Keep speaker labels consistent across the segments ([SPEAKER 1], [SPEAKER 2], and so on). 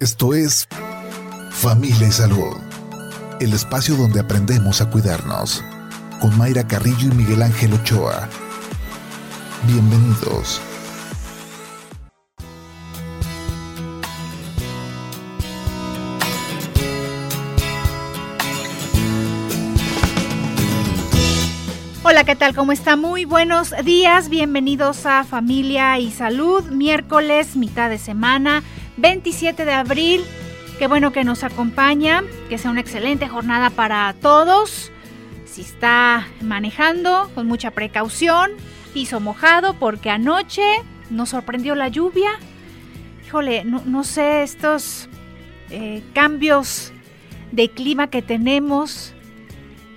[SPEAKER 1] Esto es Familia y Salud, el espacio donde aprendemos a cuidarnos, con Mayra Carrillo y Miguel Ángel Ochoa. Bienvenidos.
[SPEAKER 2] Hola, ¿qué tal? ¿Cómo está? Muy buenos días. Bienvenidos a Familia y Salud. Miércoles, mitad de semana, 27 de abril. Qué bueno que nos acompaña. Que sea una excelente jornada para todos. Si está manejando, con mucha precaución. Piso mojado porque anoche nos sorprendió la lluvia. Híjole, no, sé, estos eh, cambios de clima que tenemos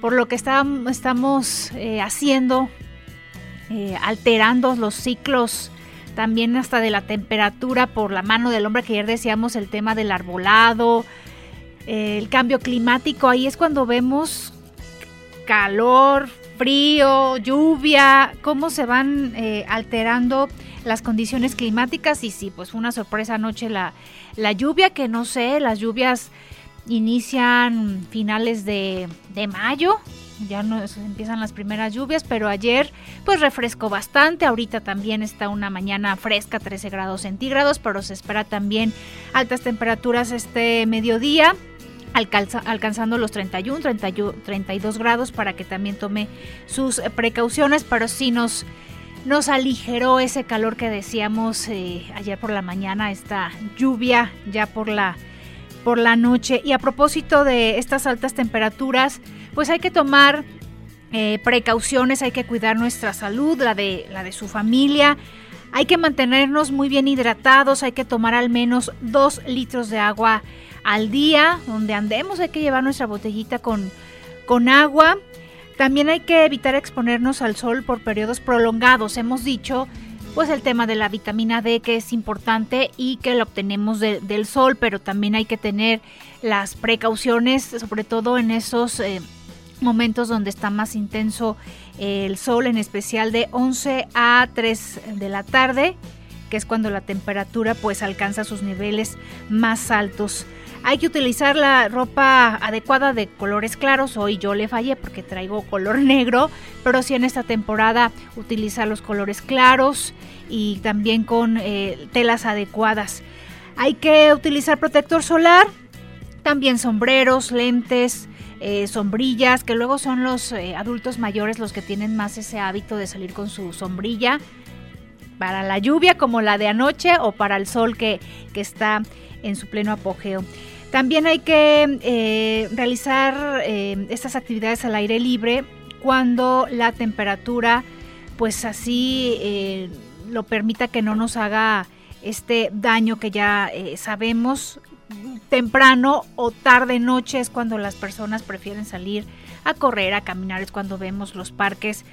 [SPEAKER 2] por lo que estamos eh, haciendo, eh, alterando los ciclos también hasta de la temperatura por la mano del hombre, que ayer decíamos el tema del arbolado, eh, el cambio climático, ahí es cuando vemos calor, frío, lluvia, cómo se van alterando las condiciones climáticas. Y sí, pues fue una sorpresa anoche la, la lluvia, que no sé, las lluvias inician finales de, mayo, ya no empiezan las primeras lluvias, pero ayer pues refrescó bastante, ahorita también está una mañana fresca, 13 grados centígrados, pero se espera también altas temperaturas este mediodía. alcanzando los 31, 32 grados para que también tome sus precauciones, pero sí nos, nos aligeró ese calor que decíamos eh, ayer por la mañana, esta lluvia ya por la por la noche. Y a propósito de estas altas temperaturas, pues hay que tomar eh, precauciones, hay que cuidar nuestra salud, la de, la de su familia. Hay que mantenernos muy bien hidratados, hay que tomar al menos dos litros de agua al día, donde andemos hay que llevar nuestra botellita con, con agua. También hay que evitar exponernos al sol por periodos prolongados. Hemos dicho pues el tema de la vitamina D que es importante y que la obtenemos del sol, pero también hay que tener las precauciones, sobre todo en esos eh, momentos donde está más intenso el sol, en especial de 11 a 3 de la tarde, que es cuando la temperatura pues alcanza sus niveles más altos. Hay que utilizar la ropa adecuada de colores claros. Hoy yo le fallé porque traigo color negro, pero sí en esta temporada utilizar los colores claros y también con eh, telas adecuadas. Hay que utilizar protector solar, también sombreros, lentes, eh, sombrillas, que luego son los eh, adultos mayores los que tienen más ese hábito de salir con su sombrilla para la lluvia como la de anoche o para el sol que, que está en su pleno apogeo. También hay que eh, realizar eh, estas actividades al aire libre cuando la temperatura pues así eh, lo permita que no nos haga este daño que ya sabemos temprano o tarde noche es cuando las personas prefieren salir a correr, a caminar, es cuando vemos los parques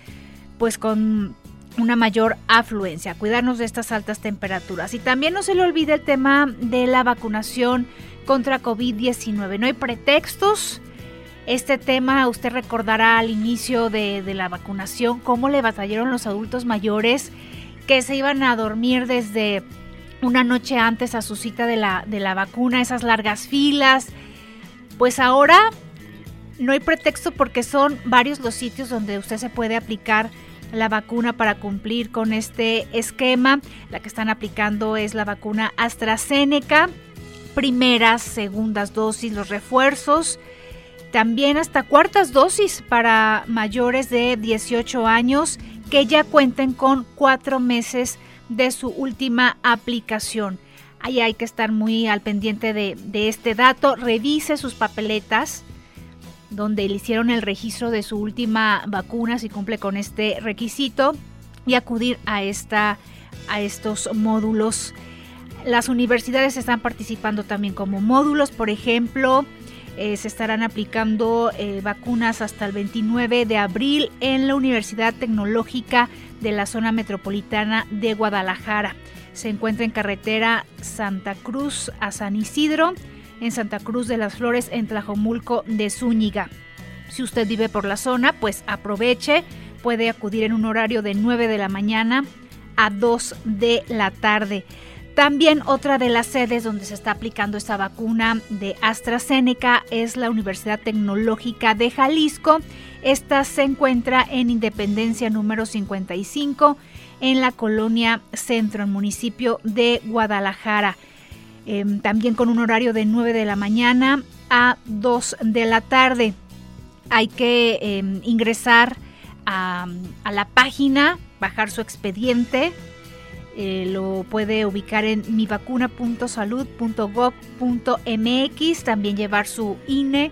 [SPEAKER 2] pues con una mayor afluencia, cuidarnos de estas altas temperaturas. Y también no se le olvide el tema de la vacunación contra COVID-19. No hay pretextos. Este tema usted recordará al inicio de, la vacunación cómo le batallaron los adultos mayores que se iban a dormir desde una noche antes a su cita de la, de la vacuna, esas largas filas. Pues ahora no hay pretexto porque son varios los sitios donde usted se puede aplicar la vacuna para cumplir con este esquema. La que están aplicando es la vacuna AstraZeneca, primeras, segundas dosis, los refuerzos. También hasta cuartas dosis para mayores de 18 años que ya cuenten con cuatro meses de su última aplicación. Ahí hay que estar muy al pendiente de, de este dato. Revise sus papeletas donde le hicieron el registro de su última vacuna si cumple con este requisito y acudir a, esta, a estos módulos. Las universidades están participando también como módulos, por ejemplo, eh, se estarán aplicando eh, vacunas hasta el 29 de abril en la Universidad Tecnológica de la zona metropolitana de Guadalajara. Se encuentra en carretera Santa Cruz a San Isidro en Santa Cruz de las Flores, en Tlajomulco de Zúñiga. Si usted vive por la zona, pues aproveche, puede acudir en un horario de 9 de la mañana a 2 de la tarde. También otra de las sedes donde se está aplicando esta vacuna de AstraZeneca es la Universidad Tecnológica de Jalisco. Esta se encuentra en Independencia número 55 en la colonia Centro, en municipio de Guadalajara. Em, también con un horario de 9 de la mañana a 2 de la tarde. Hay que em, ingresar a, la página, bajar su expediente eh, lo puede ubicar en mivacuna.salud.gov.mx, también llevar su INE.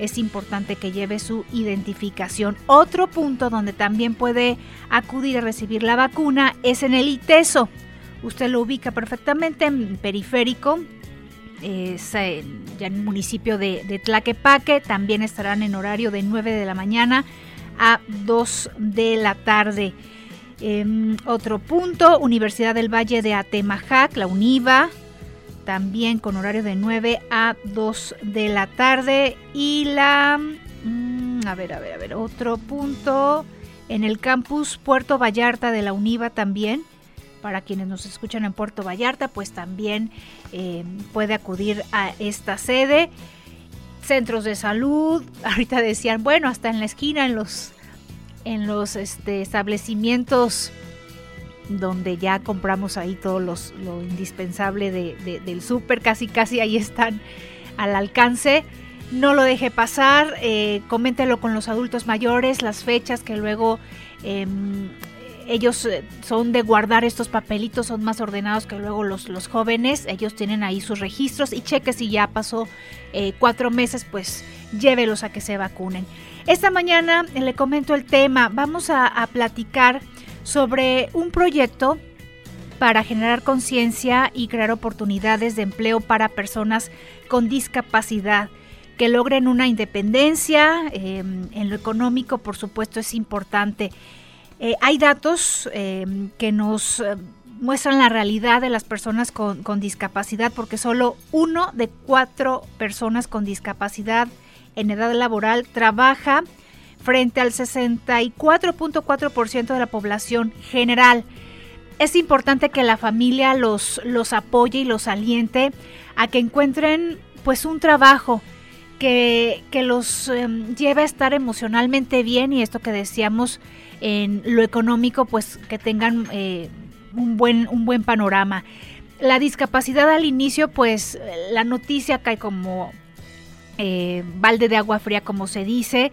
[SPEAKER 2] Es importante que lleve su identificación. Otro punto donde también puede acudir a recibir la vacuna es en el ITESO. Usted lo ubica perfectamente en periférico, es en, ya en el municipio de, de, Tlaquepaque. También estarán en horario de 9 de la mañana a 2 de la tarde. Em, otro punto, Universidad del Valle de Atemajac, la UNIVA, también con horario de 9 a 2 de la tarde. Y la... Mm, a ver, a ver, a ver, otro punto, en el campus Puerto Vallarta de la UNIVA también. Para quienes nos escuchan en Puerto Vallarta, pues también em, puede acudir a esta sede. Centros de salud, ahorita decían, bueno, hasta en la esquina, en los en los este, establecimientos donde ya compramos ahí todo lo indispensable del súper, casi casi ahí están al alcance. No lo deje pasar, eh, coméntelo con los adultos mayores, las fechas que luego em, ellos eh, son de guardar estos papelitos, son más ordenados que luego los, los jóvenes, ellos tienen ahí sus registros y cheque si ya pasó eh, cuatro meses, pues llévelos a que se vacunen. Esta mañana le comento el tema, vamos a, platicar sobre un proyecto para generar conciencia y crear oportunidades de empleo para personas con discapacidad que logren una independencia. Em, en lo económico, por supuesto, es importante. Eh, hay datos em, que nos eh, muestran la realidad de las personas con, con, discapacidad, porque solo uno de cuatro personas con discapacidad en edad laboral trabaja frente al 64.4% de la población general. Es importante que la familia los, los apoye y los aliente a que encuentren pues un trabajo que, los em, lleve a estar emocionalmente bien y esto que decíamos en lo económico pues que tengan eh, un, buen, un buen panorama. La discapacidad al inicio pues la noticia cae como eh, balde de agua fría, como se dice.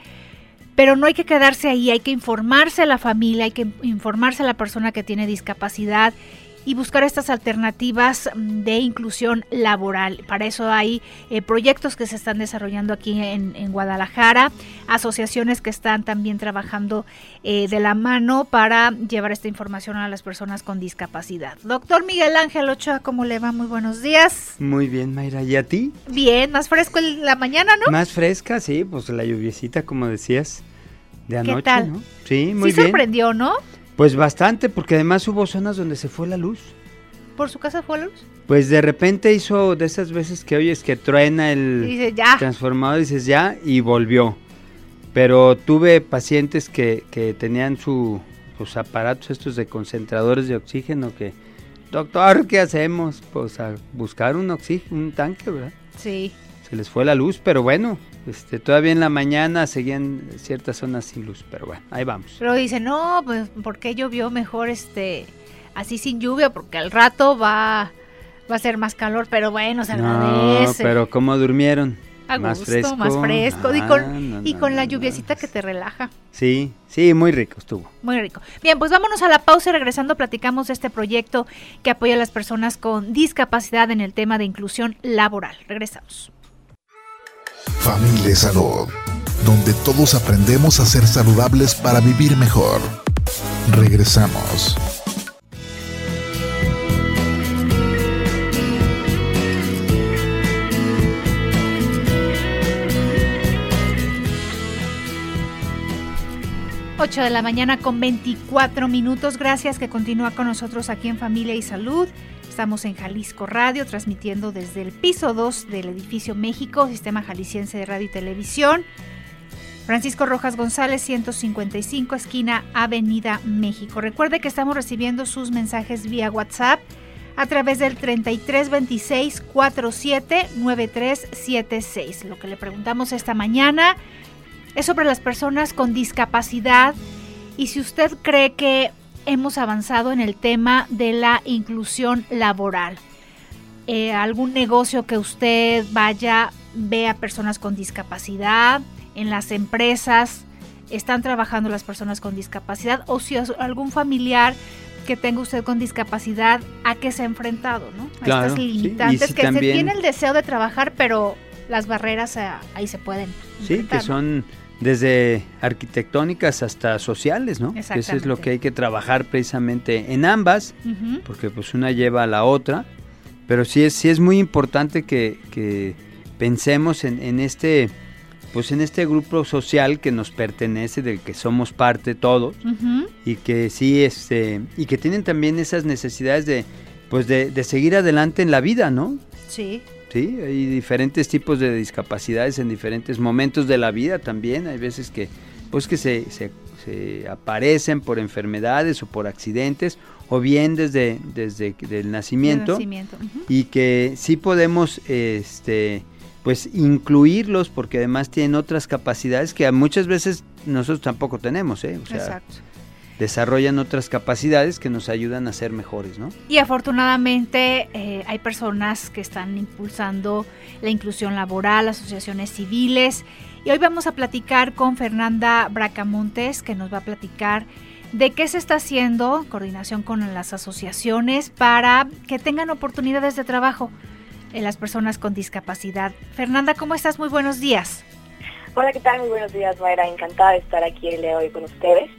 [SPEAKER 2] Pero no hay que quedarse ahí, hay que informarse a la familia, hay que informarse a la persona que tiene discapacidad y buscar estas alternativas de inclusión laboral. Para eso hay eh, proyectos que se están desarrollando aquí en, Guadalajara, asociaciones que están también trabajando eh, de la mano para llevar esta información a las personas con discapacidad. Doctor Miguel Ángel Ochoa, ¿cómo le va? Muy buenos días.
[SPEAKER 3] Muy bien, Mayra. ¿Y a ti?
[SPEAKER 2] Bien, más fresco en la mañana, ¿no?
[SPEAKER 3] Más fresca, sí, pues la lluviecita, como decías, de anoche, ¿Qué tal? ¿no?
[SPEAKER 2] Sí, muy bien. Sí sorprendió, ¿no?
[SPEAKER 3] Pues bastante, porque además hubo zonas donde se fue la luz.
[SPEAKER 2] ¿Por su casa fue la luz?
[SPEAKER 3] Pues de repente hizo de esas veces que oyes que truena el transformador, dices ya, y volvió. Pero tuve pacientes que, que tenían su, sus aparatos estos de concentradores de oxígeno que, doctor, ¿qué hacemos? Pues a buscar un oxígeno, un tanque, ¿verdad?
[SPEAKER 2] Sí.
[SPEAKER 3] Se les fue la luz, pero bueno, este, todavía en la mañana seguían ciertas zonas sin luz, pero bueno, ahí vamos.
[SPEAKER 2] Pero dice, no, pues ¿por qué llovió mejor este así sin lluvia? Porque al rato va, va a ser más calor, pero bueno, se agradece.
[SPEAKER 3] No, pero ¿cómo durmieron?
[SPEAKER 2] más fresco. Más fresco. y con, y con la lluviecita que te relaja.
[SPEAKER 3] Sí, sí, muy rico estuvo.
[SPEAKER 2] Muy rico. Bien, pues vámonos a la pausa y regresando platicamos de este proyecto que apoya a las personas con discapacidad en el tema de inclusión laboral. Regresamos.
[SPEAKER 1] Familia Salud, donde todos aprendemos a ser saludables para vivir mejor. Regresamos.
[SPEAKER 2] De la mañana con 24 minutos. Gracias que continúa con nosotros aquí en Familia y Salud. Estamos en Jalisco Radio, transmitiendo desde el piso 2 del edificio México, Sistema Jalisciense de Radio y Televisión. Francisco Rojas González, 155, esquina Avenida México. Recuerde que estamos recibiendo sus mensajes vía WhatsApp a través del 3326 47 9376. Lo que le preguntamos esta mañana es sobre las personas con discapacidad y si usted cree que hemos avanzado en el tema de la inclusión laboral. Eh, algún negocio que usted vaya, vea personas con discapacidad, en las empresas están trabajando las personas con discapacidad o si algún familiar que tenga usted con discapacidad, ¿a qué se ha enfrentado? ¿no? A estas limitantes que se tiene el deseo de trabajar, pero las barreras eh, ahí se pueden.
[SPEAKER 3] Sí, que son desde arquitectónicas hasta sociales, ¿no? Eso es lo que hay que trabajar precisamente en ambas, porque pues una lleva a la otra, pero sí es, sí es muy importante que, pensemos en, este pues en este grupo social que nos pertenece, del que somos parte todos, y que sí, este, y que tienen también esas necesidades de, pues de, de seguir adelante en la vida, ¿no?
[SPEAKER 2] Sí.
[SPEAKER 3] Sí, hay diferentes tipos de discapacidades en diferentes momentos de la vida también. Hay veces que, pues que se, se, aparecen por enfermedades o por accidentes o bien desde, desde el nacimiento, y que sí podemos este, pues incluirlos porque además tienen otras capacidades que muchas veces nosotros tampoco tenemos, ¿eh?
[SPEAKER 2] Exacto.
[SPEAKER 3] Desarrollan otras capacidades que nos ayudan a ser mejores, ¿no?
[SPEAKER 2] Y afortunadamente eh, hay personas que están impulsando la inclusión laboral, asociaciones civiles. Y hoy vamos a platicar con Fernanda Bracamontes, que nos va a platicar de qué se está haciendo, coordinación con las asociaciones, para que tengan oportunidades de trabajo en las personas con discapacidad. Fernanda, ¿cómo estás? Muy buenos días.
[SPEAKER 4] Hola, ¿qué tal? Muy buenos días, Mayra. Encantada de estar aquí el día de hoy con ustedes.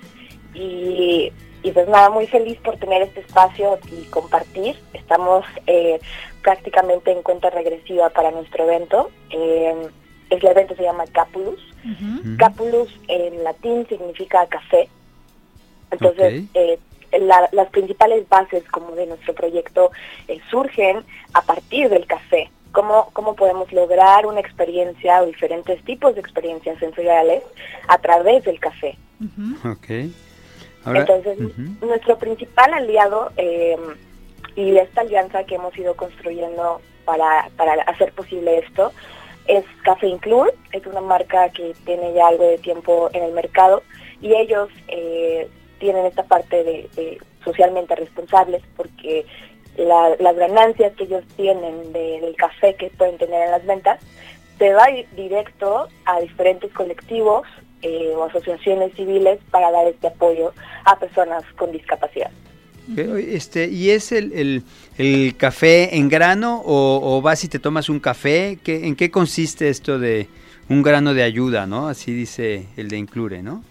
[SPEAKER 4] Y, pues nada, muy feliz por tener este espacio y compartir. Estamos eh, prácticamente en cuenta regresiva para nuestro evento. Eh, el evento se llama Capulus. Capulus en latín significa café. Entonces, eh, las principales bases como de nuestro proyecto eh, surgen a partir del café. Cómo, cómo podemos lograr una experiencia o diferentes tipos de experiencias sensoriales a través del café. Entonces, nuestro principal aliado eh, y esta alianza que hemos ido construyendo para, para hacer posible esto es Café Include, es una marca que tiene ya algo de tiempo en el mercado y ellos eh, tienen esta parte de, socialmente responsables porque las ganancias que ellos tienen del café que pueden tener en las ventas se va directo a diferentes colectivos eh, o asociaciones civiles para dar este apoyo a personas con discapacidad.
[SPEAKER 3] Este, ¿Y es el, el, café en grano o, vas y te tomas un café? ¿Qué, ¿En qué consiste esto de un grano de ayuda, no? Así dice el de Inclure, ¿no?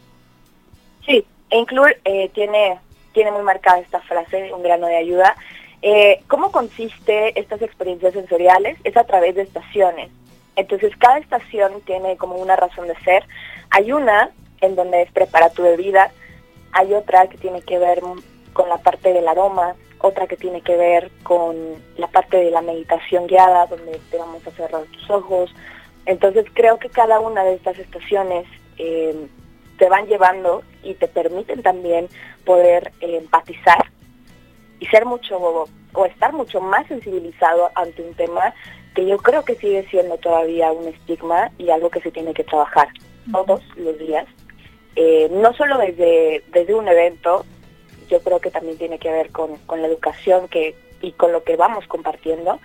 [SPEAKER 4] Sí, Inclure eh, tiene, tiene muy marcada esta frase, un grano de ayuda. Eh, ¿Cómo consiste estas experiencias sensoriales? Es a través de estaciones. Entonces cada estación tiene como una razón de ser. Hay una en donde es prepara tu bebida, hay otra que tiene que ver con la parte del aroma, otra que tiene que ver con la parte de la meditación guiada, donde te vamos a cerrar tus ojos. Entonces creo que cada una de estas estaciones eh, te van llevando y te permiten también poder eh, empatizar y ser mucho o estar mucho más sensibilizado ante un tema que yo creo que sigue siendo todavía un estigma y algo que se tiene que trabajar todos los días. Eh, no solo desde, desde un evento, yo creo que también tiene que ver con, la educación que, y con lo que vamos compartiendo.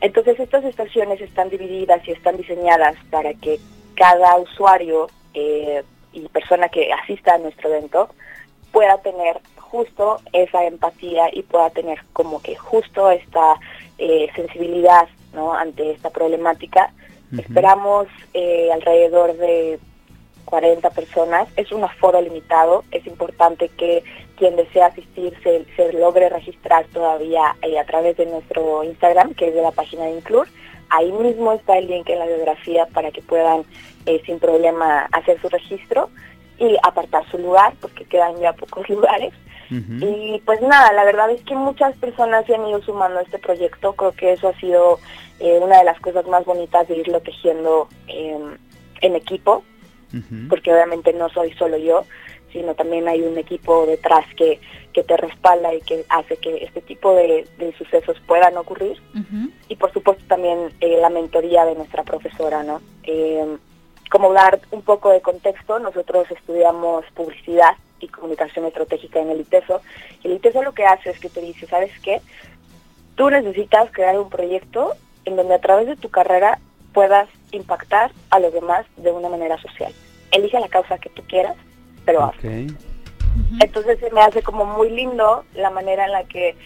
[SPEAKER 4] Entonces estas estaciones están divididas y están diseñadas para que cada usuario eh, y persona que asista a nuestro evento pueda tener justo esa empatía y pueda tener como que justo esta eh, sensibilidad ¿no? ante esta problemática. Esperamos eh, alrededor de 40 personas. Es un aforo limitado. Es importante que quien desea asistir se, se logre registrar todavía eh, a través de nuestro Instagram, que es de la página de Inclur. Ahí mismo está el link en la biografía para que puedan eh, sin problema hacer su registro y apartar su lugar, porque quedan ya pocos lugares. Y pues nada, la verdad es que muchas personas se han ido sumando a este proyecto. Creo que eso ha sido eh, una de las cosas más bonitas de irlo tejiendo em, en equipo, porque obviamente no soy solo yo, sino también hay un equipo detrás que, que te respalda y que hace que este tipo de, sucesos puedan ocurrir. Y por supuesto también eh, la mentoría de nuestra profesora, ¿no? Eh, como dar un poco de contexto, nosotros estudiamos publicidad y comunicación estratégica en el ITESO. Y el ITESO lo que hace es que te dice, ¿sabes qué? Tú necesitas crear un proyecto en donde a través de tu carrera puedas impactar a los demás de una manera social. Elige la causa que tú quieras, pero okay. Entonces se me hace como muy lindo la manera en la que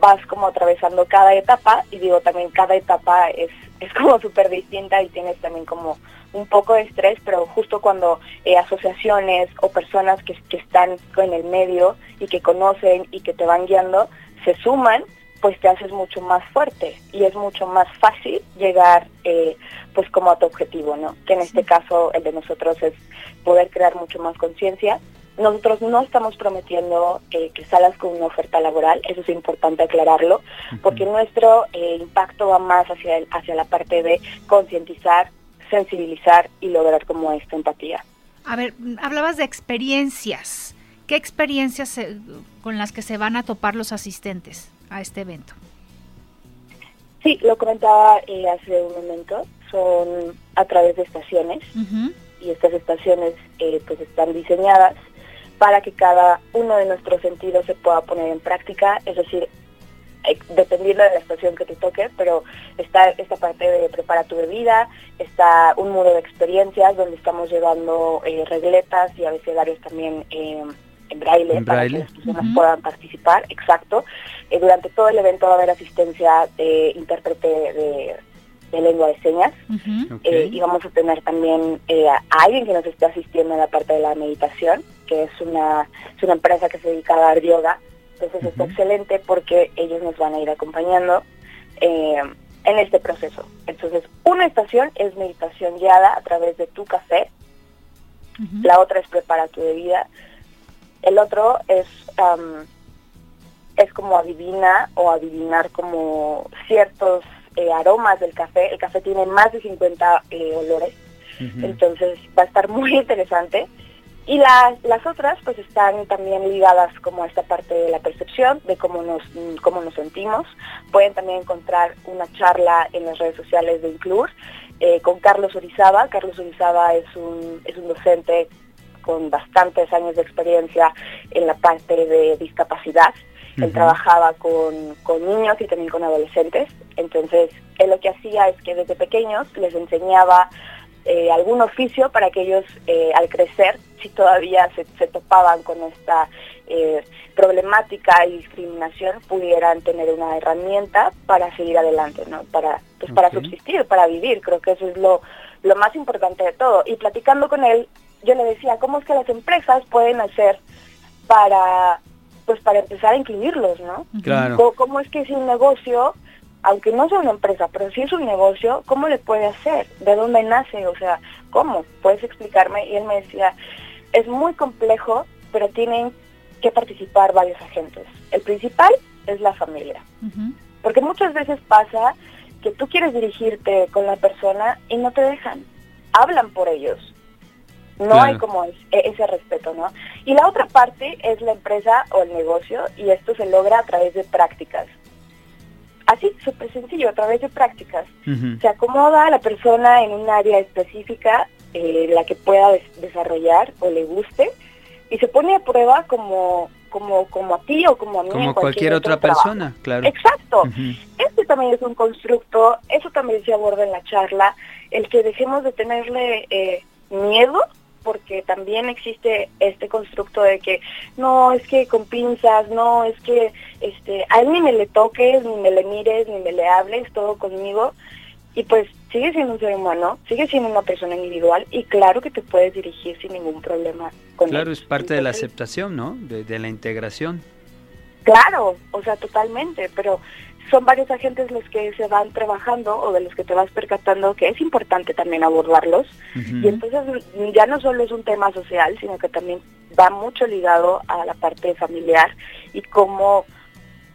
[SPEAKER 4] vas como atravesando cada etapa y digo también cada etapa es, es como súper distinta y tienes también como un poco de estrés, pero justo cuando eh, asociaciones o personas que, que están en el medio y que conocen y que te van guiando se suman, pues te haces mucho más fuerte y es mucho más fácil llegar eh, pues como a tu objetivo, ¿no? Que en este caso el de nosotros es poder crear mucho más conciencia. Nosotros no estamos prometiendo eh, que salgas con una oferta laboral, eso es importante aclararlo, porque nuestro eh, impacto va más hacia, el, hacia la parte de concientizar, sensibilizar y lograr como esta empatía.
[SPEAKER 2] A ver, hablabas de experiencias. ¿Qué experiencias con las que se van a topar los asistentes? A este evento.
[SPEAKER 4] Sí, lo comentaba eh, hace un momento, son a través de estaciones. Y estas estaciones eh, pues están diseñadas para que cada uno de nuestros sentidos se pueda poner en práctica, es decir, eh, dependiendo de la estación que te toque, pero está esta parte de prepara tu bebida, está un muro de experiencias donde estamos llevando regletas y abecedarios también en braille, para que las personas puedan participar, exacto. Eh, durante todo el evento va a haber asistencia de intérprete de, lengua de señas. Eh, y vamos a tener también eh, a alguien que nos esté asistiendo en la parte de la meditación, que es una, es una empresa que se dedica a dar yoga. Entonces está excelente porque ellos nos van a ir acompañando en este proceso. Entonces, una estación es meditación guiada a través de tu café, la otra es prepara tu bebida, el otro es, es como adivina o adivinar como ciertos eh, aromas del café. El café tiene más de 50 eh, olores, entonces va a estar muy interesante. Y las, las otras pues están también ligadas como a esta parte de la percepción, de cómo nos, cómo nos sentimos. Pueden también encontrar una charla en las redes sociales de Inclur eh, con Carlos Orizaba. Carlos Orizaba es un, es un docente con bastantes años de experiencia en la parte de discapacidad. Él trabajaba con, niños y también con adolescentes. Entonces, él lo que hacía es que desde pequeños les enseñaba eh, algún oficio para que ellos eh, al crecer, si todavía se, topaban con esta eh, problemática y discriminación, pudieran tener una herramienta para seguir adelante, ¿no? Para, pues, para subsistir, para vivir. Creo que eso es lo, lo más importante de todo. Y platicando con él, yo le decía, ¿cómo es que las empresas pueden hacer para, pues para empezar a incluirlos, ¿no?
[SPEAKER 3] Claro.
[SPEAKER 4] ¿Cómo es que si un negocio, aunque no sea una empresa, pero si es un negocio, ¿cómo le puede hacer? ¿De dónde nace? O sea, ¿cómo? ¿Puedes explicarme? Y él me decía, es muy complejo, pero tienen que participar varios agentes. El principal es la familia. Porque muchas veces pasa que tú quieres dirigirte con la persona y no te dejan. Hablan por ellos no hay como e, ese respeto, ¿no? Y la otra parte es la empresa o el negocio y esto se logra a través de prácticas. Así, súper sencillo, a través de prácticas. Se acomoda a la persona en un área específica, eh, la que pueda desarrollar o le guste, y se pone a prueba como como como a ti o como a mí.
[SPEAKER 3] Como cualquier, otra persona, claro.
[SPEAKER 4] Exacto. Este también es un constructo, eso también se aborda en la charla, el que dejemos de tenerle eh, miedo porque también existe este constructo de que no, es que con pinzas, no, es que este, a él ni me le toques, ni me le mires, ni me le hables, todo conmigo. Y pues sigue siendo un ser humano, sigue siendo una persona individual y claro que te puedes dirigir sin ningún problema
[SPEAKER 3] con Claro, es parte de la aceptación, ¿no? De, de la integración.
[SPEAKER 4] Claro, o sea, totalmente, pero son varios agentes los que se van trabajando o de los que te vas percatando que es importante también abordarlos. Y entonces ya no solo es un tema social, sino que también va mucho ligado a la parte familiar y cómo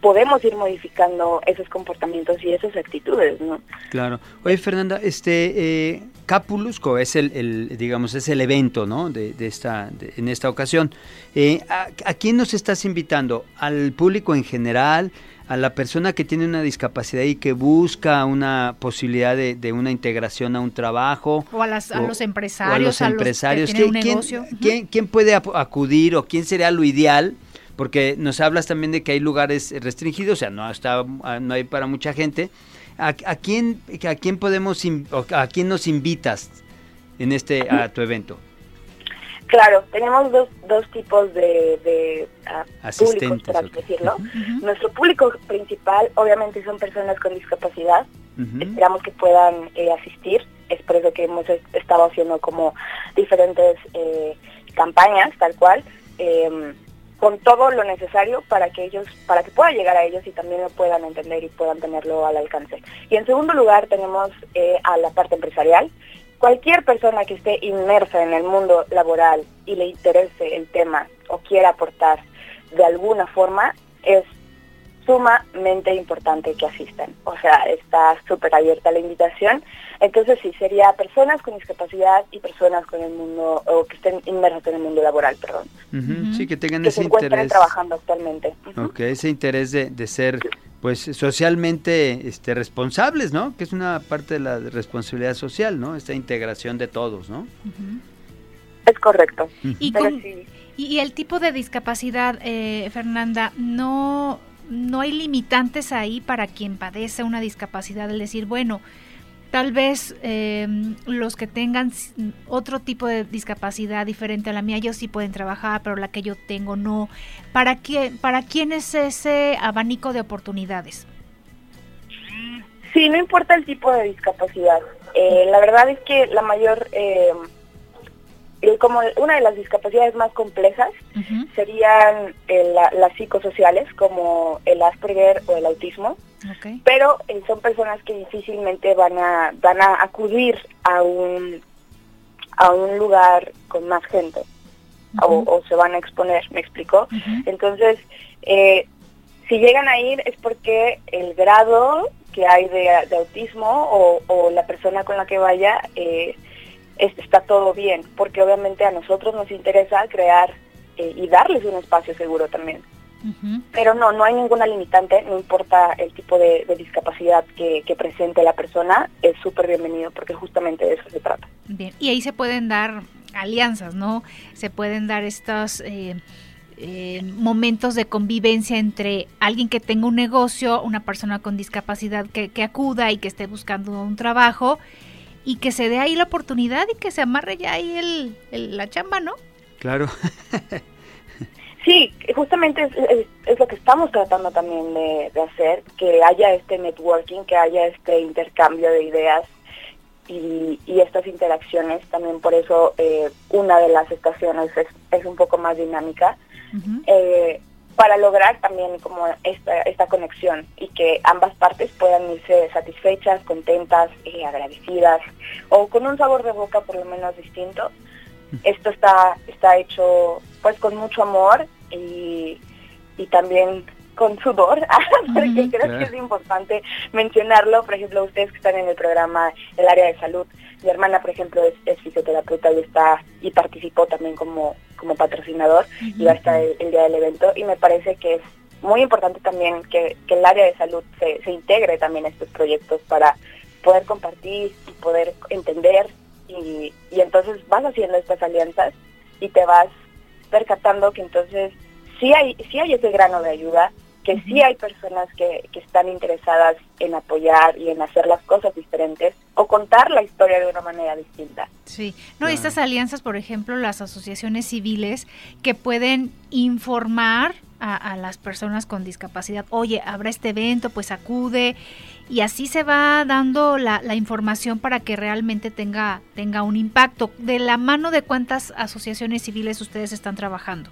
[SPEAKER 4] podemos ir modificando esos comportamientos y esas actitudes, ¿no?
[SPEAKER 3] Claro. Oye, Fernanda, este eh, Capulusco es el, digamos, es el evento, ¿no? De, esta, en esta ocasión. Eh, ¿a, ¿a, quién nos estás invitando? ¿Al público en general? a la persona que tiene una discapacidad y que busca una posibilidad de, una integración a un trabajo.
[SPEAKER 2] O a, los empresarios,
[SPEAKER 3] a los empresarios. que ¿Quién, negocio. ¿quién, puede acudir o quién sería lo ideal? Porque nos hablas también de que hay lugares restringidos, o sea, no, está, no hay para mucha gente. ¿A, quién, a quién podemos, a quién nos invitas en este, a tu evento?
[SPEAKER 4] Claro, tenemos dos, dos tipos de, ah, públicos, por así decirlo. Nuestro público principal, obviamente, son personas con discapacidad. Esperamos que puedan eh, asistir. Es por eso que hemos estado haciendo como diferentes eh, campañas, tal cual, em, con todo lo necesario para que ellos, para que pueda llegar a ellos y también lo puedan entender y puedan tenerlo al alcance. Y en segundo lugar tenemos eh, a la parte empresarial Cualquier persona que esté inmersa en el mundo laboral y le interese el tema o quiera aportar de alguna forma, es sumamente importante que asistan. O sea, está súper abierta la invitación. Entonces sí, sería personas con discapacidad y personas con el mundo, o que estén inmersas en el mundo laboral, perdón.
[SPEAKER 3] Sí, que tengan
[SPEAKER 4] que
[SPEAKER 3] ese
[SPEAKER 4] se encuentren
[SPEAKER 3] interés.
[SPEAKER 4] trabajando actualmente.
[SPEAKER 3] Ok, ese interés de, de ser pues socialmente este, responsables, ¿no? Que es una parte de la responsabilidad social, ¿no? Esta integración de todos, ¿no?
[SPEAKER 4] Es correcto.
[SPEAKER 2] y, y, el tipo de discapacidad, eh, Fernanda, no, no hay limitantes ahí para quien padece una discapacidad, es decir, bueno, Tal vez em, los que tengan otro tipo de discapacidad diferente a la mía, ellos sí pueden trabajar, pero la que yo tengo no. ¿Para, qué, para quién es ese abanico de oportunidades?
[SPEAKER 4] Sí, no importa el tipo de discapacidad. Eh, la verdad es que la mayor... Eh, como una de las discapacidades más complejas serían eh, las psicosociales como el Asperger o el autismo, pero eh, son personas que difícilmente van a van a acudir a un a un lugar con más gente o, se van a exponer, ¿me explicó? Entonces, eh, si llegan a ir es porque el grado que hay de, autismo o, o, la persona con la que vaya eh, está todo bien, porque obviamente a nosotros nos interesa crear eh, y darles un espacio seguro también. Pero no, no hay ninguna limitante, no importa el tipo de, discapacidad que, presente la persona, es súper bienvenido porque justamente de eso se trata.
[SPEAKER 2] Bien, y ahí se pueden dar alianzas, ¿no? Se pueden dar estos eh, eh, momentos de convivencia entre alguien que tenga un negocio, una persona con discapacidad que, que acuda y que esté buscando un trabajo y que se dé ahí la oportunidad y que se amarre ya ahí el, la chamba, ¿no?
[SPEAKER 3] Claro.
[SPEAKER 4] sí, justamente es, lo que estamos tratando también de, hacer, que haya este networking, que haya este intercambio de ideas y, estas interacciones. También por eso eh, una de las estaciones es, es un poco más dinámica para lograr también como esta, esta conexión y que ambas partes puedan irse satisfechas, contentas, y agradecidas o con un sabor de boca por lo menos distinto. Esto está, está hecho pues con mucho amor y, y también con sudor, porque creo que es importante mencionarlo. Por ejemplo, ustedes que están en el programa, el área de salud, mi hermana, por ejemplo, es, fisioterapeuta y está y participó también como, como patrocinador y va a estar el, día del evento. Y me parece que es muy importante también que, el área de salud se, se integre también a estos proyectos para poder compartir y poder entender. Y, y entonces vas haciendo estas alianzas y te vas percatando que entonces sí hay, sí hay ese grano de ayuda que sí hay personas que, que, están interesadas en apoyar y en hacer las cosas diferentes o contar la historia de una manera distinta.
[SPEAKER 2] Sí, no, estas alianzas, por ejemplo, las asociaciones civiles que pueden informar a, las personas con discapacidad, oye, habrá este evento, pues acude y así se va dando la, la, información para que realmente tenga, tenga un impacto. ¿De la mano de cuántas asociaciones civiles ustedes están trabajando?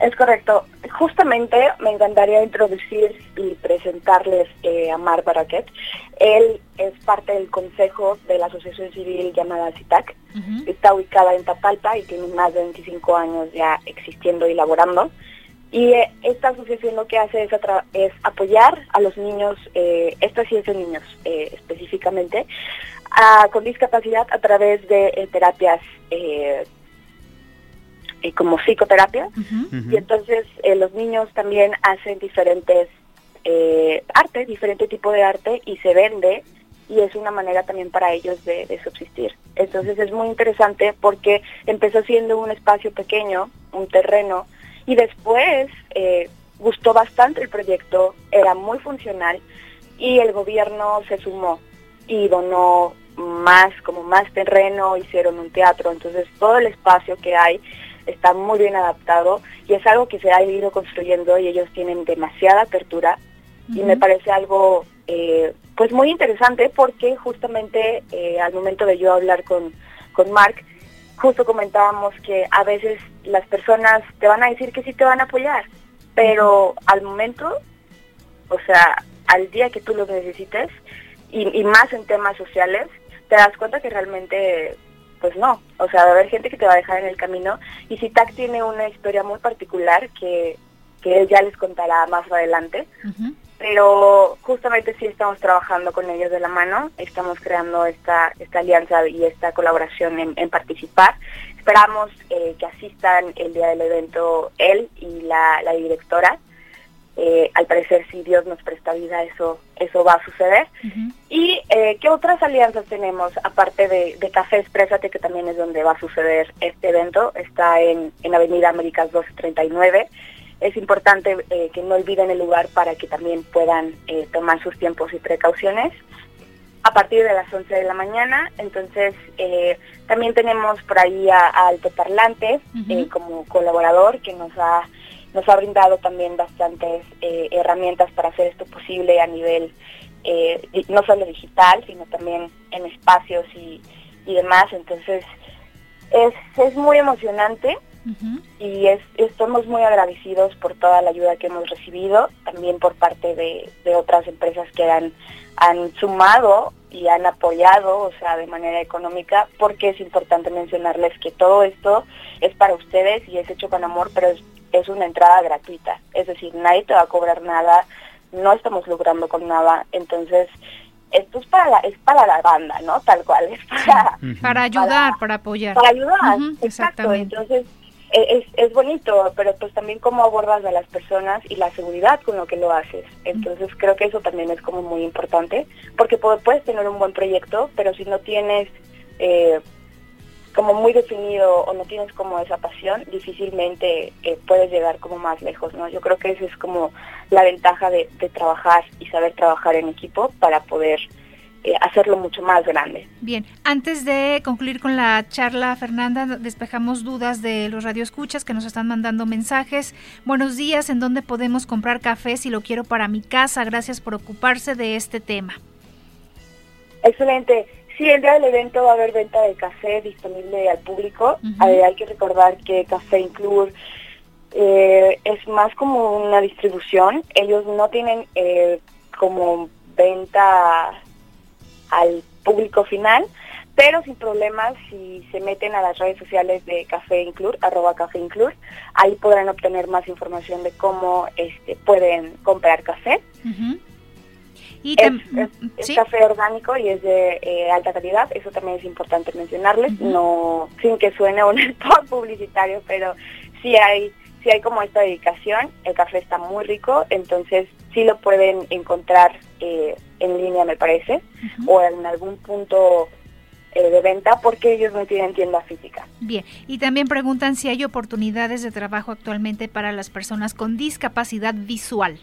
[SPEAKER 4] Es correcto. Justamente me encantaría introducir y presentarles eh, a Mar Baraquet. Él es parte del consejo de la asociación civil llamada CITAC. Está ubicada en Tapalpa y tiene más de 25 años ya existiendo y laborando. Y eh, esta asociación lo que hace es, es apoyar a los niños, eh, esta de niños eh, específicamente, con discapacidad a través de terapias como psicoterapia. Y entonces los niños también hacen diferentes arte, diferente tipo de arte y se vende y es una manera también para ellos de, subsistir. Entonces es muy interesante porque empezó siendo un espacio pequeño, un terreno, y después eh, gustó bastante el proyecto, era muy funcional y el gobierno se sumó y donó más, como más terreno, hicieron un teatro, entonces todo el espacio que hay está muy bien adaptado y es algo que se ha ido construyendo y ellos tienen demasiada apertura. Y me parece algo eh, pues muy interesante porque justamente eh, al momento de yo hablar con, con Mark, justo comentábamos que a veces las personas te van a decir que sí te van a apoyar, pero al momento, o sea, al día que tú lo necesites, y, más en temas sociales, te das cuenta que realmente, pues no, o sea, va a haber gente que te va a dejar en el camino, y si TAC tiene una historia muy particular que, que él ya les contará más adelante, pero justamente sí estamos trabajando con ellos de la mano, estamos creando esta, esta alianza y esta colaboración en, participar. Esperamos eh, que asistan el día del evento él y la, directora. Eh, al parecer, si Dios nos presta vida, eso, eso va a suceder. ¿Y eh, qué otras alianzas tenemos? Aparte de, Café Exprésate, que también es donde va a suceder este evento, está en, en Avenida Américas 1239 es importante eh, que no olviden el lugar para que también puedan tomar sus tiempos y precauciones a partir de las 11 de la mañana. Entonces, eh, también tenemos por ahí a, Alto Parlante como colaborador que nos ha, nos ha brindado también bastantes herramientas para hacer esto posible a nivel no solo digital, sino también en espacios y, y demás. Entonces, es, es muy emocionante y es, estamos muy agradecidos por toda la ayuda que hemos recibido, también por parte de, otras empresas que han, han sumado y han apoyado, o sea, de manera económica, porque es importante mencionarles que todo esto es para ustedes y es hecho con amor, pero es, es una entrada gratuita, es decir, nadie te va a cobrar nada, no estamos logrando con nada, entonces esto es para la, es para la banda, ¿no? Tal cual, es para...
[SPEAKER 2] Para ayudar, para, apoyar.
[SPEAKER 4] Para ayudar, exacto. Entonces, es, es bonito, pero pues también cómo abordas a las personas y la seguridad con lo que lo haces. Entonces creo que eso también es como muy importante, porque puedes tener un buen proyecto, pero si no tienes eh, como muy definido o no tienes como esa pasión, difícilmente eh, puedes llegar como más lejos, ¿no? Yo creo que esa es como la ventaja de, de trabajar y saber trabajar en equipo para poder eh, hacerlo mucho más grande.
[SPEAKER 2] Bien, antes de concluir con la charla, Fernanda, despejamos dudas de los radioescuchas que nos están mandando mensajes. Buenos días, ¿en dónde podemos comprar café si lo quiero para mi casa? Gracias por ocuparse de este tema.
[SPEAKER 4] Excelente. Sí, el día del evento va a haber venta de café disponible al público. hay que recordar que Café Include eh, es más como una distribución. Ellos no tienen eh, como venta al público final, pero sin problemas si se meten a las redes sociales de Café Inclur, arroba Café Inclur, ahí podrán obtener más información de cómo este, pueden comprar café. Y es, café orgánico y es de eh, alta calidad, eso también es importante mencionarles, no sin que suene un spot publicitario, pero sí hay, sí hay como esta dedicación, el café está muy rico, entonces sí lo pueden encontrar eh, en línea, me parece, o en algún punto eh, de venta porque ellos no tienen tienda física.
[SPEAKER 2] Bien, y también preguntan si hay oportunidades de trabajo actualmente para las personas con discapacidad visual.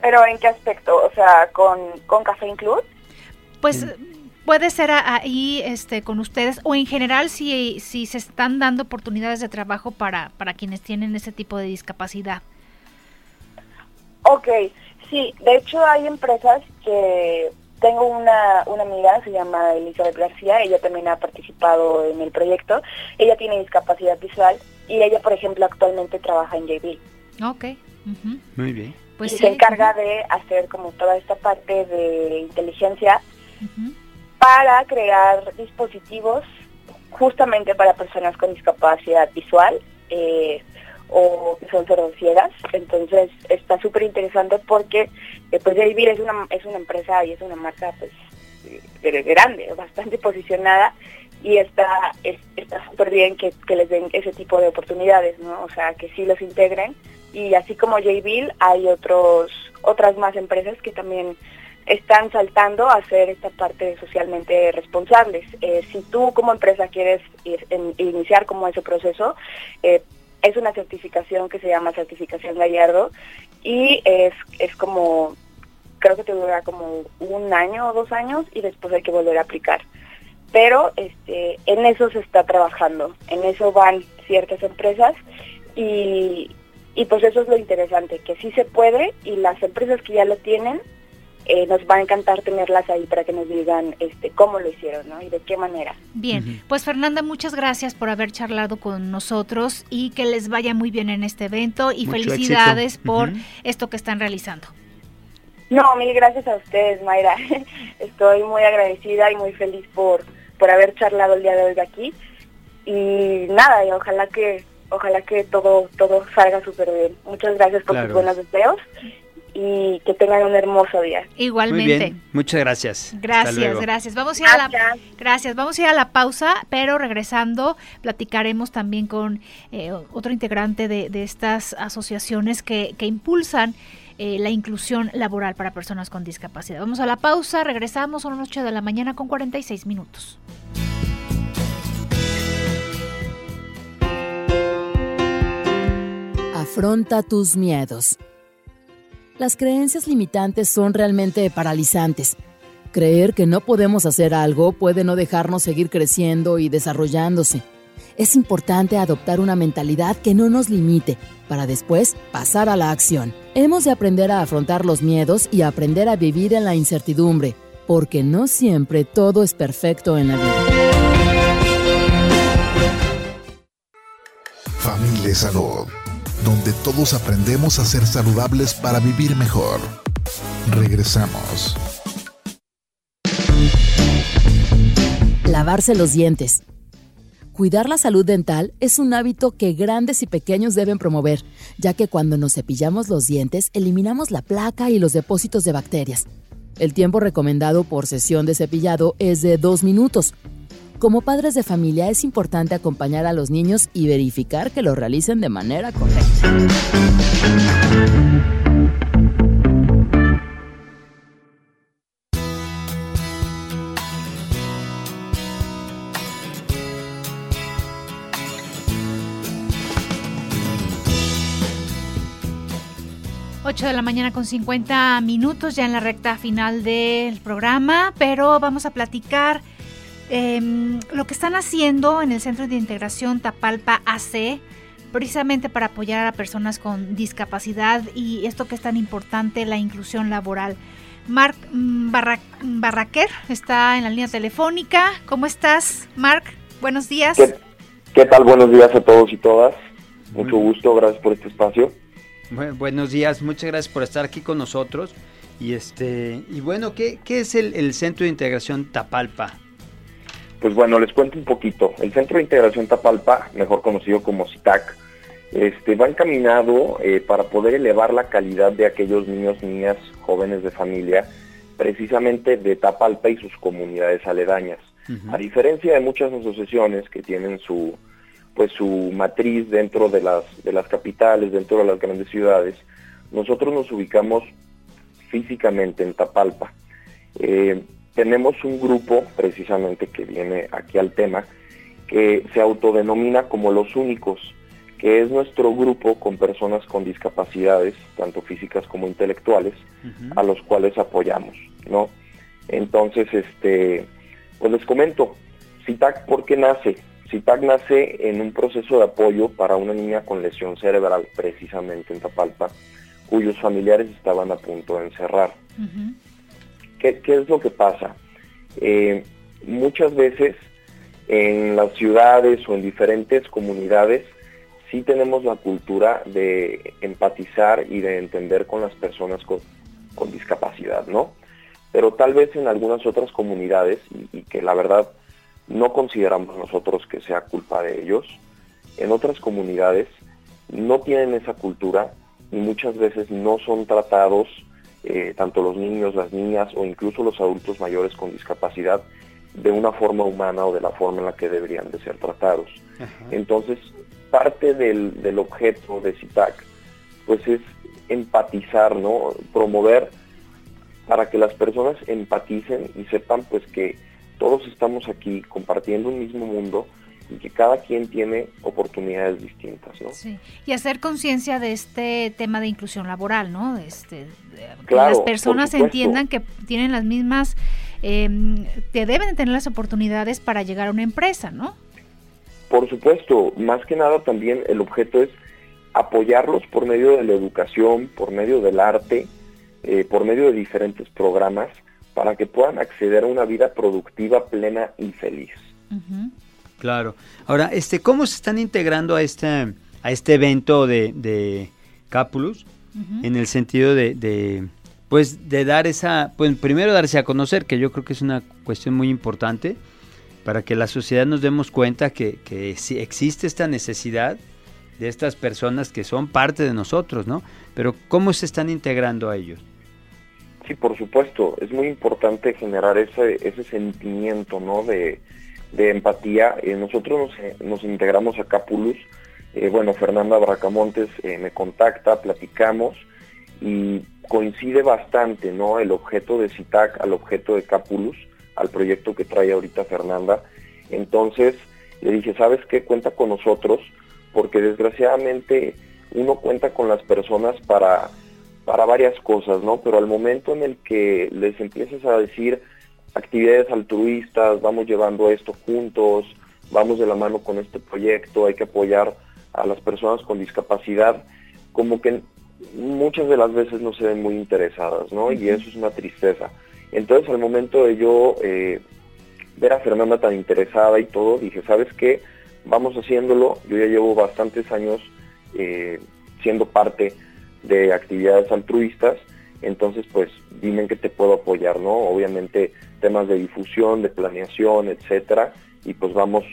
[SPEAKER 4] ¿Pero en qué aspecto? O sea, ¿con, con Café Include?
[SPEAKER 2] Pues puede ser ahí este, con ustedes o en general si, si se están dando oportunidades de trabajo para, para quienes tienen ese tipo de discapacidad.
[SPEAKER 4] Ok, sí, de hecho hay empresas que tengo una, una amiga, se llama Elizabeth García, ella también ha participado en el proyecto, ella tiene discapacidad visual y ella, por ejemplo, actualmente trabaja en JB.
[SPEAKER 2] Ok.
[SPEAKER 3] Muy bien.
[SPEAKER 4] Pues y se encarga de hacer como toda esta parte de inteligencia para crear dispositivos justamente para personas con discapacidad visual eh, o que son ciegas. Entonces está súper interesante porque eh, pues Jabil es una, es una empresa y es una marca pues grande, bastante posicionada y está está súper bien que, les den ese tipo de oportunidades, ¿no? O sea, que sí los integren y así como J-Bill hay otros otras más empresas que también están saltando a hacer esta parte socialmente responsables. Eh, si tú como empresa quieres ir, iniciar como ese proceso, eh, es una certificación que se llama certificación Gallardo y es, es como, creo que te dura como un año o dos años y después hay que volver a aplicar. Pero este, en eso se está trabajando, en eso van ciertas empresas y, y pues eso es lo interesante, que sí se puede y las empresas que ya lo tienen eh, nos va a encantar tenerlas ahí para que nos digan este cómo lo hicieron ¿no? y de qué manera.
[SPEAKER 2] Bien, pues Fernanda, muchas gracias por haber charlado con nosotros y que les vaya muy bien en este evento y felicidades por esto que están realizando.
[SPEAKER 4] No, mil gracias a ustedes, Mayra. Estoy muy agradecida y muy feliz por, por haber charlado el día de hoy aquí. Y nada, y ojalá que ojalá que todo todo salga súper bien. Muchas gracias por sus buenos deseos y que tengan un hermoso día.
[SPEAKER 2] Igualmente.
[SPEAKER 3] Muchas gracias.
[SPEAKER 2] Gracias, gracias. Vamos a ir a la gracias. Vamos a ir a la pausa, pero regresando platicaremos también con eh, otro integrante de, estas asociaciones que, impulsan eh, la inclusión laboral para personas con discapacidad. Vamos a la pausa, regresamos a las 8 de la mañana con 46 minutos.
[SPEAKER 5] Afronta tus miedos. Las creencias limitantes son realmente paralizantes. Creer que no podemos hacer algo puede no dejarnos seguir creciendo y desarrollándose. Es importante adoptar una mentalidad que no nos limite para después pasar a la acción. Hemos de aprender a afrontar los miedos y aprender a vivir en la incertidumbre, porque no siempre todo es perfecto en la vida.
[SPEAKER 1] Familia Salud donde todos aprendemos a ser saludables para vivir mejor. Regresamos.
[SPEAKER 5] Lavarse los dientes. Cuidar la salud dental es un hábito que grandes y pequeños deben promover, ya que cuando nos cepillamos los dientes eliminamos la placa y los depósitos de bacterias. El tiempo recomendado por sesión de cepillado es de dos minutos, como padres de familia es importante acompañar a los niños y verificar que lo realicen de manera correcta.
[SPEAKER 2] 8 de la mañana con 50 minutos ya en la recta final del programa, pero vamos a platicar Em, lo que están haciendo en el Centro de Integración Tapalpa AC, precisamente para apoyar a personas con discapacidad y esto que es tan importante, la inclusión laboral. Marc mm, Barraquer está en la línea telefónica. ¿Cómo estás, Marc? Buenos días.
[SPEAKER 6] ¿Qué, tal? Buenos días a todos y todas. Mucho gusto, gracias por este espacio.
[SPEAKER 3] buenos días, muchas gracias por estar aquí con nosotros. Y este y bueno, ¿qué, qué es el, el Centro de Integración Tapalpa?
[SPEAKER 6] Pues bueno, les cuento un poquito. El Centro de Integración Tapalpa, mejor conocido como CITAC, este, va encaminado eh, para poder elevar la calidad de aquellos niños, niñas, jóvenes de familia, precisamente de Tapalpa y sus comunidades aledañas. A diferencia de muchas asociaciones que tienen su, pues su matriz dentro de las, de las capitales, dentro de las grandes ciudades, nosotros nos ubicamos físicamente en Tapalpa. Eh, tenemos un grupo precisamente que viene aquí al tema, que se autodenomina como los únicos, que es nuestro grupo con personas con discapacidades, tanto físicas como intelectuales, a los cuales apoyamos, ¿no? Entonces, este, pues les comento, CITAC, ¿por qué nace? CITAC nace en un proceso de apoyo para una niña con lesión cerebral, precisamente en Tapalpa, cuyos familiares estaban a punto de encerrar. ¿Qué, es lo que pasa? Eh, muchas veces en las ciudades o en diferentes comunidades sí tenemos la cultura de empatizar y de entender con las personas con, discapacidad, ¿no? Pero tal vez en algunas otras comunidades, y, que la verdad no consideramos nosotros que sea culpa de ellos, en otras comunidades no tienen esa cultura y muchas veces no son tratados eh, tanto los niños, las niñas o incluso los adultos mayores con discapacidad de una forma humana o de la forma en la que deberían de ser tratados. Entonces, parte del, del, objeto de CITAC pues es empatizar, ¿no? Promover para que las personas empaticen y sepan pues que todos estamos aquí compartiendo un mismo mundo y que cada quien tiene oportunidades distintas, ¿no?
[SPEAKER 2] Sí, y hacer conciencia de este tema de inclusión laboral, ¿no? Este, que las personas entiendan que tienen las mismas, em, que deben tener las oportunidades para llegar a una empresa, ¿no?
[SPEAKER 6] Por supuesto, más que nada también el objeto es apoyarlos por medio de la educación, por medio del arte, eh, por medio de diferentes programas, para que puedan acceder a una vida productiva, plena y feliz.
[SPEAKER 3] Claro. Ahora, este, ¿cómo se están integrando a este, a este evento de, de Capulus? En el sentido de, pues, de dar esa, pues, primero darse a conocer, que yo creo que es una cuestión muy importante, para que la sociedad nos demos cuenta que, que existe esta necesidad de estas personas que son parte de nosotros, ¿no? Pero ¿cómo se están integrando a ellos?
[SPEAKER 6] Sí, por supuesto, es muy importante generar ese, ese sentimiento, ¿no? De, de empatía. Eh, nosotros nos, integramos a Capulus. Eh, bueno, Fernanda Bracamontes eh, me contacta, platicamos y coincide bastante, ¿no? El objeto de CITAC al objeto de Capulus, al proyecto que trae ahorita Fernanda. Entonces le dije, ¿sabes qué? Cuenta con nosotros, porque desgraciadamente uno cuenta con las personas para, para varias cosas, ¿no? Pero al momento en el que les empiezas a decir, actividades altruistas, vamos llevando esto juntos, vamos de la mano con este proyecto, hay que apoyar a las personas con discapacidad, como que muchas de las veces no se ven muy interesadas, ¿no? Y eso es una tristeza. Entonces al momento de yo eh, ver a Fernanda tan interesada y todo, dije, ¿sabes qué? Vamos haciéndolo, yo ya llevo bastantes años eh, siendo parte de actividades altruistas, entonces pues dime en qué te puedo apoyar, ¿no? Obviamente temas de difusión, de planeación, etcétera, y pues vamos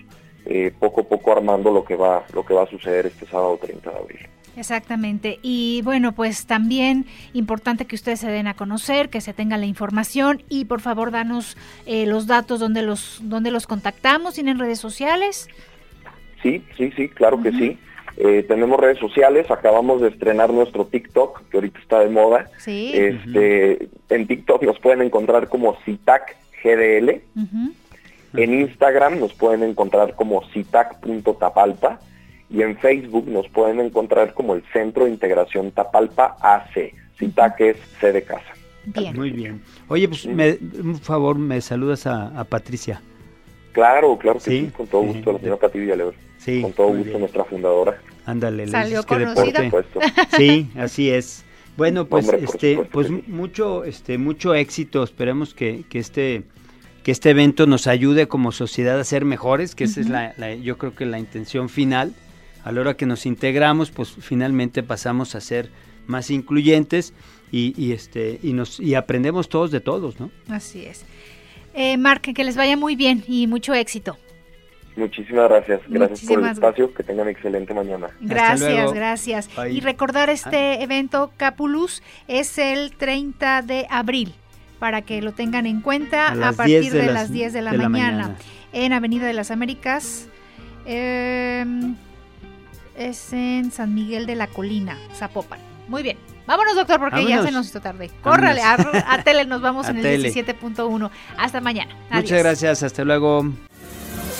[SPEAKER 6] eh, poco a poco armando lo que va lo que va a suceder este sábado 30 de abril.
[SPEAKER 2] Exactamente. Y bueno, pues también importante que ustedes se den a conocer, que se tenga la información y por favor danos eh, los datos donde los donde los contactamos, ¿tienen redes sociales?
[SPEAKER 6] Sí, sí, sí, claro que sí. Eh, tenemos redes sociales, acabamos de estrenar nuestro TikTok, que ahorita está de moda. Este, En TikTok nos pueden encontrar como CITAC GDL. En Instagram nos pueden encontrar como citac.tapalpa. Y en Facebook nos pueden encontrar como el Centro de Integración Tapalpa AC. CITAC es C de casa.
[SPEAKER 3] Muy bien. Oye, pues, me, un favor, me saludas a, Patricia.
[SPEAKER 6] Claro, claro que sí, con todo gusto, la señora Pati Villalobos. Sí, con todo gusto nuestra fundadora.
[SPEAKER 3] Ándale,
[SPEAKER 2] Salió conocida.
[SPEAKER 3] Sí, así es. Bueno, pues este, pues mucho, este, mucho éxito. Esperemos que, que este, que este evento nos ayude como sociedad a ser mejores, que esa es la, yo creo que la intención final. A la hora que nos integramos, pues finalmente pasamos a ser más incluyentes y, y este, y nos, y aprendemos todos de todos, ¿no?
[SPEAKER 2] Así es. Eh, que les vaya muy bien y mucho éxito.
[SPEAKER 6] Muchísimas gracias. Gracias por el espacio. Que tengan excelente mañana.
[SPEAKER 2] Gracias, gracias. Y recordar este ah. evento Capulus es el 30 de abril para que lo tengan en cuenta a, partir de, las 10 de la, mañana, en Avenida de las Américas. Em, es en San Miguel de la Colina, Zapopan. Muy bien. Vámonos, doctor, porque ya se nos hizo tarde. Córrale, a, tele nos vamos en el 17.1. Hasta mañana.
[SPEAKER 3] Muchas gracias, hasta luego.